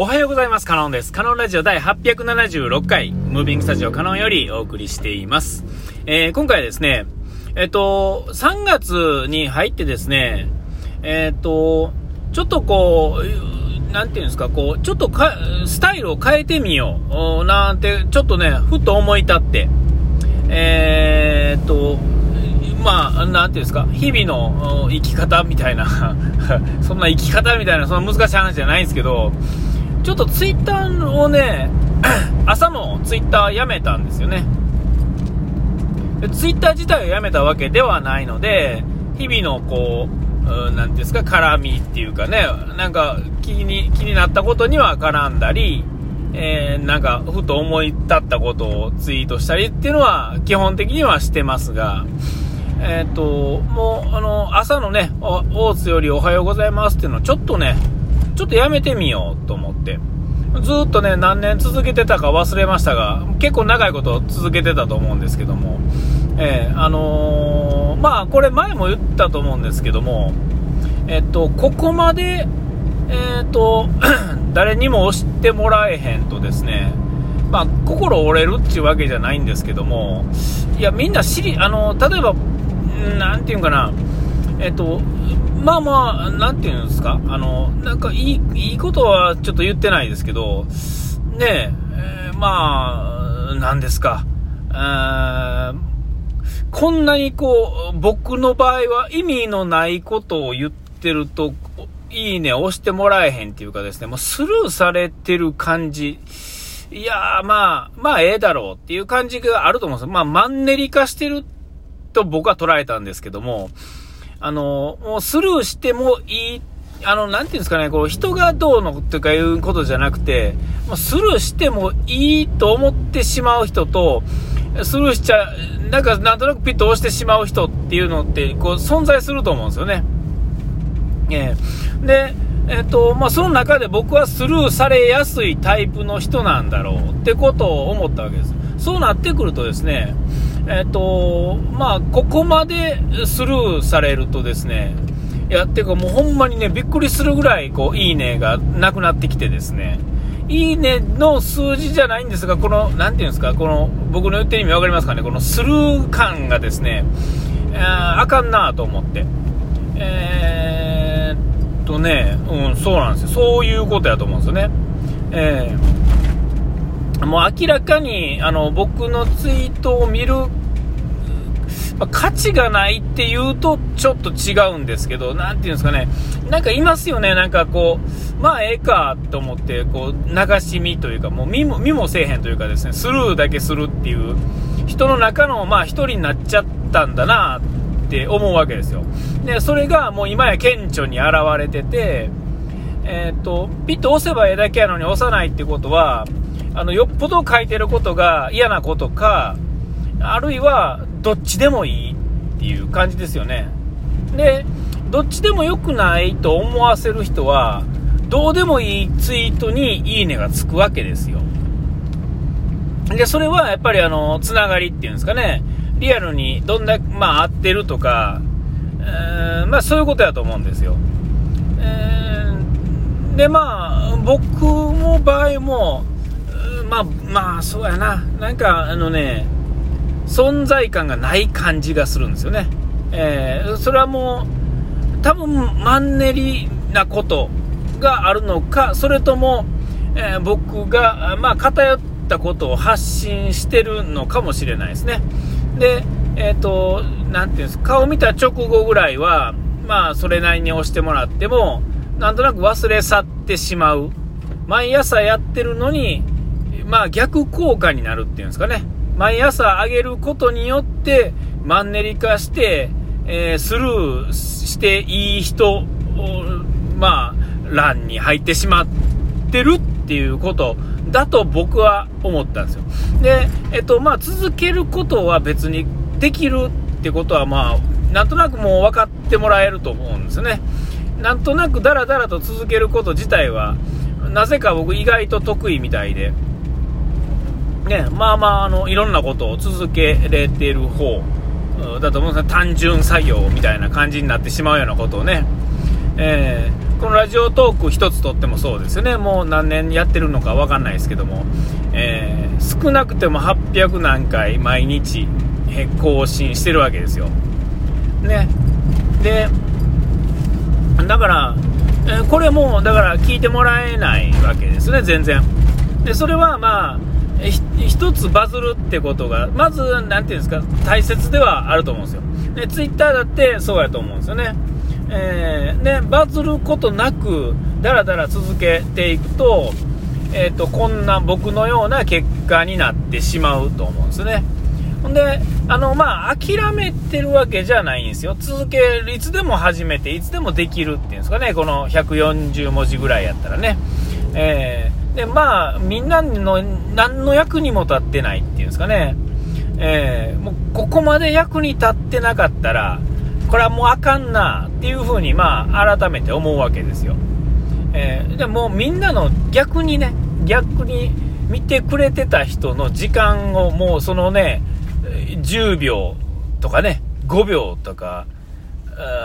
おはようございます。カノンです。カノンラジオ第876回、ムービングスタジオカノンよりお送りしています。えー、今回はですね、えっと、3月に入ってですね、えっと、ちょっとこう、なんていうんですか、こう、ちょっとか、スタイルを変えてみよう、なんて、ちょっとね、ふと思い立って、えー、っと、まあ、なんていうんですか、日々の生き方みたいな そんな生き方みたいな、そんな難しい話じゃないんですけど、ちょっとツイッターをね、朝のツイッターやめたんですよね。ツイッター自体をやめたわけではないので、日々のこう、なんですか、絡みっていうかね、なんか気に気になったことには絡んだり、えー、なんかふと思い立ったことをツイートしたりっていうのは基本的にはしてますが、えっ、ー、と、もう、あの、朝のね、大津よりおはようございますっていうのをちょっとね、ちょっとやめてみようと思って。ずっとね、何年続けてたか忘れましたが、結構長いこと続けてたと思うんですけども、えー、あのー、まあ、これ前も言ったと思うんですけども、えっと、ここまで、えっと、誰にも押してもらえへんとですね、まあ、心折れるっていうわけじゃないんですけども、いや、みんな知り、あの、例えば、なんていうんかな、えっと、まあまあ、なんていうんですか、あの、なんかいい、いいことはちょっと言ってないですけど、ねえ、ー、まあ、なんですか、こんなにこう、僕の場合は意味のないことを言ってると、いいね押してもらえへんっていうかですね、もうスルーされてる感じ。いやー、まあ、まあ、ええだろうっていう感じがあると思うんですよ。まあ、マンネリ化してると僕は捉えたんですけども、あの、もうスルーしてもいい、あの、なんていうんですかね、こう、人がどうのとかいうことじゃなくて、もうスルーしてもいいと思ってしまう人と、スルーしちゃ、なんかなんとなくピッと押してしまう人っていうのって、こう、存在すると思うんですよね。えー、で、えっ、と、まあ、その中で僕はスルーされやすいタイプの人なんだろうってことを思ったわけです。そうなってくるとですね、えっ、と、まあ、ここまでスルーされるとですね、いや、てかもうほんまにね、びっくりするぐらい、こう、いいねがなくなってきてですね、いいねの数字じゃないんですが、この、なんていうんですか、この、僕の言ってる意味わかりますかね、このスルー感がですね、えー、あかんなと思って。えー、っとね、うん、そうなんですよ。そういうことやと思うんですよね。えー、もう明らかに、あの、僕のツイートを見るまあ、価値がないっていうとちょっと違うんですけど、なんていうんですかね、なんかいますよね、なんかこう、まあええかと思って、こう、流し見というか、もう見も見もせえへんというかですね、スルーだけするっていう人の中の、まあ一人になっちゃったんだなって思うわけですよ。で、それがもう今や顕著に現れてて、えー、っと、ピッと押せばええだけやのに押さないってことは、あの、よっぽど書いてることが嫌なことか、あるいは、どっちでもいいっていう感じですよね。で、どっちでも良くないと思わせる人は、どうでもいいツイートにいいねがつくわけですよ。で、それはやっぱりあの、つながりっていうんですかね、リアルにどんだけ、まあ合ってるとか、えー、まあそういうことやと思うんですよ。えー、で、まあ、僕も場合も、まあ、まあ、そうやな。なんか、あのね、存在感がない感じがするんですよね。えー、それはもう、多分マンネリなことがあるのか、それとも、えー、僕が、まあ、偏ったことを発信してるのかもしれないですね。で、えっ、ー、と、なんていうんですか、顔見た直後ぐらいは、まあ、それなりに押してもらっても、なんとなく忘れ去ってしまう。毎朝やってるのに、まあ逆効果になるっていうんですかね。毎朝あげることによってマンネリ化して、えー、スルーしていい人、まあ、欄に入ってしまってるっていうことだと僕は思ったんですよ。で、えっと、まあ、続けることは別にできるってことは、まあ、なんとなくもう分かってもらえると思うんですね。なんとなくダラダラと続けること自体は、なぜか僕意外と得意みたいで、ね、まあまあ、あの、いろんなことを続けれてる方だと思うんですね。単純作業みたいな感じになってしまうようなことをね。えー、このラジオトーク一つとってもそうですよね。もう何年やってるのかわかんないですけども、えー、少なくても800何回毎日更新してるわけですよ。ね。で、だから、えこれも、だから聞いてもらえないわけですね、全然。で、それはまあ、一つバズるってことが、まず、なていうんですか、大切ではあると思うんですよ。で、ツイッターだってそうやと思うんですよね。えー、で、バズることなく、だらだら続けていくと、えっ、ー、と、こんな僕のような結果になってしまうと思うんですね。ほんで、あの、まあ、諦めてるわけじゃないんですよ。続ける、いつでも始めて、いつでもできるっていうんですかね、この140文字ぐらいやったらね。えー、で、まあ、みんなの何の役にも立ってないっていうんですかね。えー、もう、ここまで役に立ってなかったら、これはもうあかんなっていうふうに、まあ、改めて思うわけですよ。えー、でもみんなの逆にね、逆に見てくれてた人の時間をもうそのね、10秒とかね、5秒とか、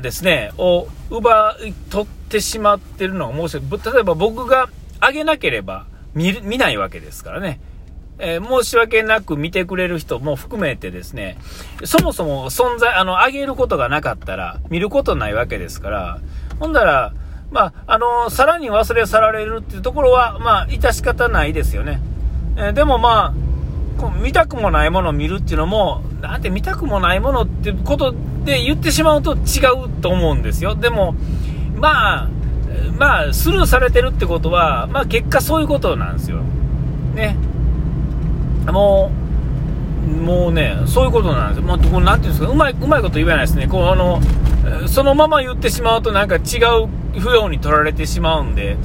ですね、を奪い取ってしまってるのが申し訳例えば僕があげなければ見見ないわけですからね。えー、申し訳なく見てくれる人も含めてですね、そもそも存在、あの、あげることがなかったら、見ることないわけですから、ほんだら、まあ、あの、さらに忘れ去られるっていうところは、まあ、致し方ないですよね。えー、でもまあ、見たくもないものを見るっていうのも、なんて見たくもないものってことで言ってしまうと違うと思うんですよ。でも、まあ、まあ、スルーされてるってことは、まあ結果そういうことなんですよ。ね。もう、もうね、そういうことなんですよ。まあ、こなんていうんですか、うまい、うまいこと言えないですね。こう、あの、そのまま言ってしまうとなんか違う不要に取られてしまうんで、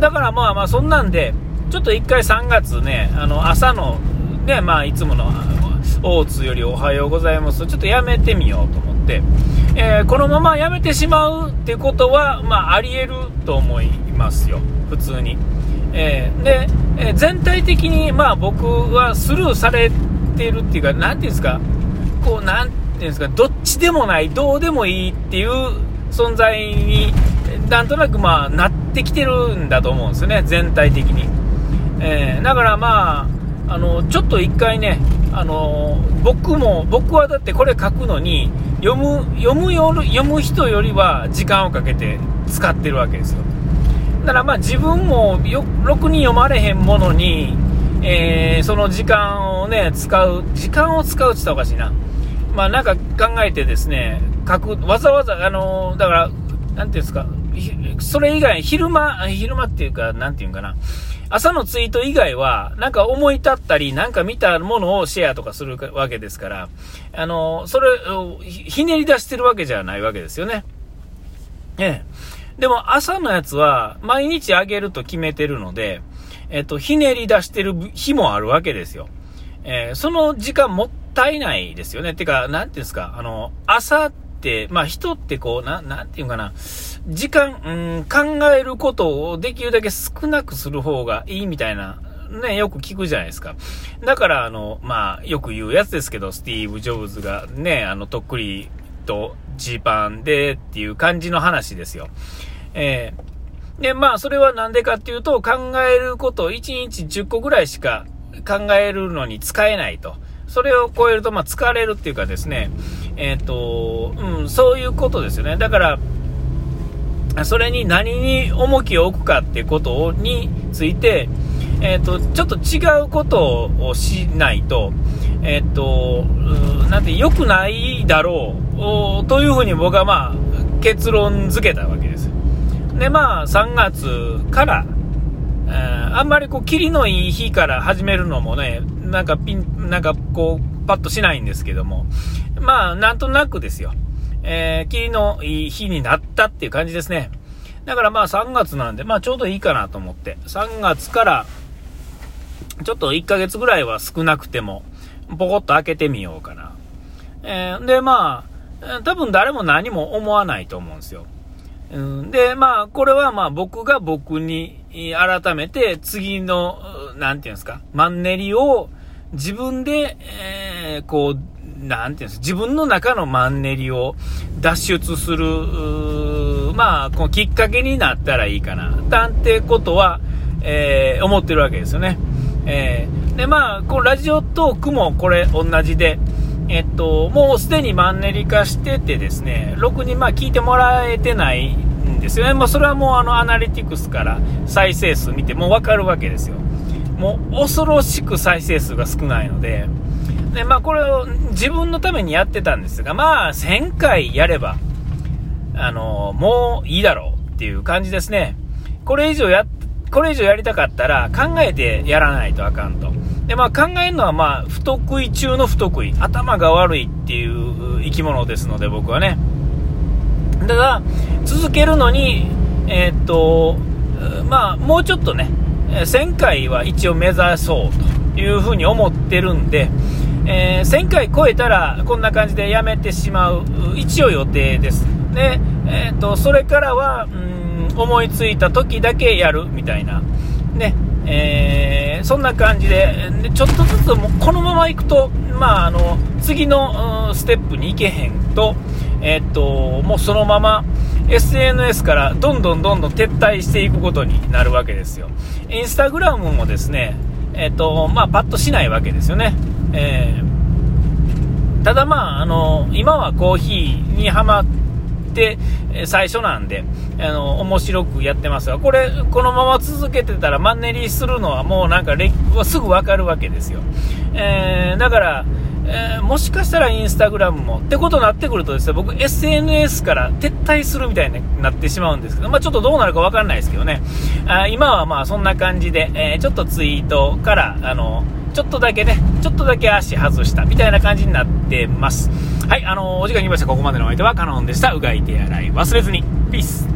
だからまあまあそんなんで、ちょっと1回3月ね、あの、朝のね、まあ、いつもの、大津よりおはようございます。ちょっとやめてみようと思って、えー、このままやめてしまうってことは、まあ、ありえると思いますよ、普通に。えー、で、えー、全体的に、まあ、僕はスルーされてるっていうか、なんていうんですか、こう、なんていうんですか、どっちでもない、どうでもいいっていう存在に、なんとなく、まあ、なってきてるんだと思うんですよね、全体的に。えー、だからまあ、あのちょっと一回ね、あの僕も、僕はだってこれ書くのに、読む読むよ読む人よりは時間をかけて使ってるわけですよ。だからまあ自分もよろくに読まれへんものに、えー、その時間をね、使う、時間を使うって言ったらおかしいな。まあなんか考えてですね、書く、わざわざ、あのだから、なんていうんですか、それ以外、昼間、昼間っていうか、なんていうんかな、朝のツイート以外は、なんか思い立ったり、なんか見たものをシェアとかするわけですから、あの、それをひねり出してるわけじゃないわけですよね。ええ。でも朝のやつは、毎日あげると決めてるので、えっと、ひねり出してる日もあるわけですよ。えー、その時間もったいないですよね。てか、なんていうんですか、あの、朝って、まあ人ってこう、な、なんていうかな、時間、うん、考えることをできるだけ少なくする方がいいみたいな、ね、よく聞くじゃないですか。だから、あの、まあ、よく言うやつですけど、スティーブ・ジョブズがね、あの、とっくりとジーパンでっていう感じの話ですよ。えー、で、まあ、それはなんでかっていうと、考えること1日10個ぐらいしか考えるのに使えないと。それを超えると、まあ、疲れるっていうかですね、えっ、ー、と、うん、そういうことですよね。だから、それに何に重きを置くかっていうことについて、えっ、ー、と、ちょっと違うことをしないと、えっ、ー、と、なんて良くないだろう、というふうに僕はまあ、結論付けたわけです。で、まあ、3月から、あんまりこう、霧のいい日から始めるのもね、なんかピン、なんかこう、パッとしないんですけども、まあ、なんとなくですよ。えー、霧のいい日になったっていう感じですね。だからまあ3月なんで、まあちょうどいいかなと思って、3月から、ちょっと1ヶ月ぐらいは少なくても、ポコッと開けてみようかな。えー、で、まあ、多分誰も何も思わないと思うんですよ。うん、で、まあ、これはまあ僕が僕に改めて次の、なんていうんですか、マンネリを自分で、えー、こう、なんていうんです自分の中のマンネリを脱出する、まあ、このきっかけになったらいいかな、なんてことは、えー、思ってるわけですよね。えー、で、まあ、このラジオトークもこれ同じで、えっと、もうすでにマンネリ化しててですね、ろくにまあ聞いてもらえてないんですよね。もうそれはもうあのアナリティクスから再生数見てもうわかるわけですよ。もう恐ろしく再生数が少ないので、で、まあこれを自分のためにやってたんですが、まあ1000回やれば、あの、もういいだろうっていう感じですね。これ以上や、これ以上やりたかったら考えてやらないとあかんと。で、まあ考えるのはまあ不得意中の不得意。頭が悪いっていう生き物ですので僕はね。ただ、続けるのに、えー、っと、まあもうちょっとね、1000回は一応目指そうというふうに思ってるんで、えー、1000回超えたらこんな感じでやめてしまう一応予定です。で、えーと、それからは、うん、思いついた時だけやるみたいな。ね、えー、そんな感じで、でちょっとずつもこのままいくと、まあ、あの次の、ステップに行けへんと、えーと、もうそのまま SNS からどんどんどんどん撤退していくことになるわけですよ。インスタグラムもですね、えーとまあ、パッとしないわけですよね。えー、ただまあ、あの今はコーヒーにはまって、最初なんで、あの、面白くやってますが、これ、このまま続けてたらマンネリするのはもうなんか、すぐわかるわけですよ。えー、だから、えー、もしかしたらインスタグラムもってことになってくるとですね僕 SNS から撤退するみたいになってしまうんですけど、まあ、ちょっとどうなるか分かんないですけどねあ今はまあそんな感じで、えー、ちょっとツイートからあのちょっとだけねちょっとだけ足外したみたいな感じになってます。はいあのお時間に来ました。ここまでのお相手はカノンでした。うがい手洗い。忘れずに。ピース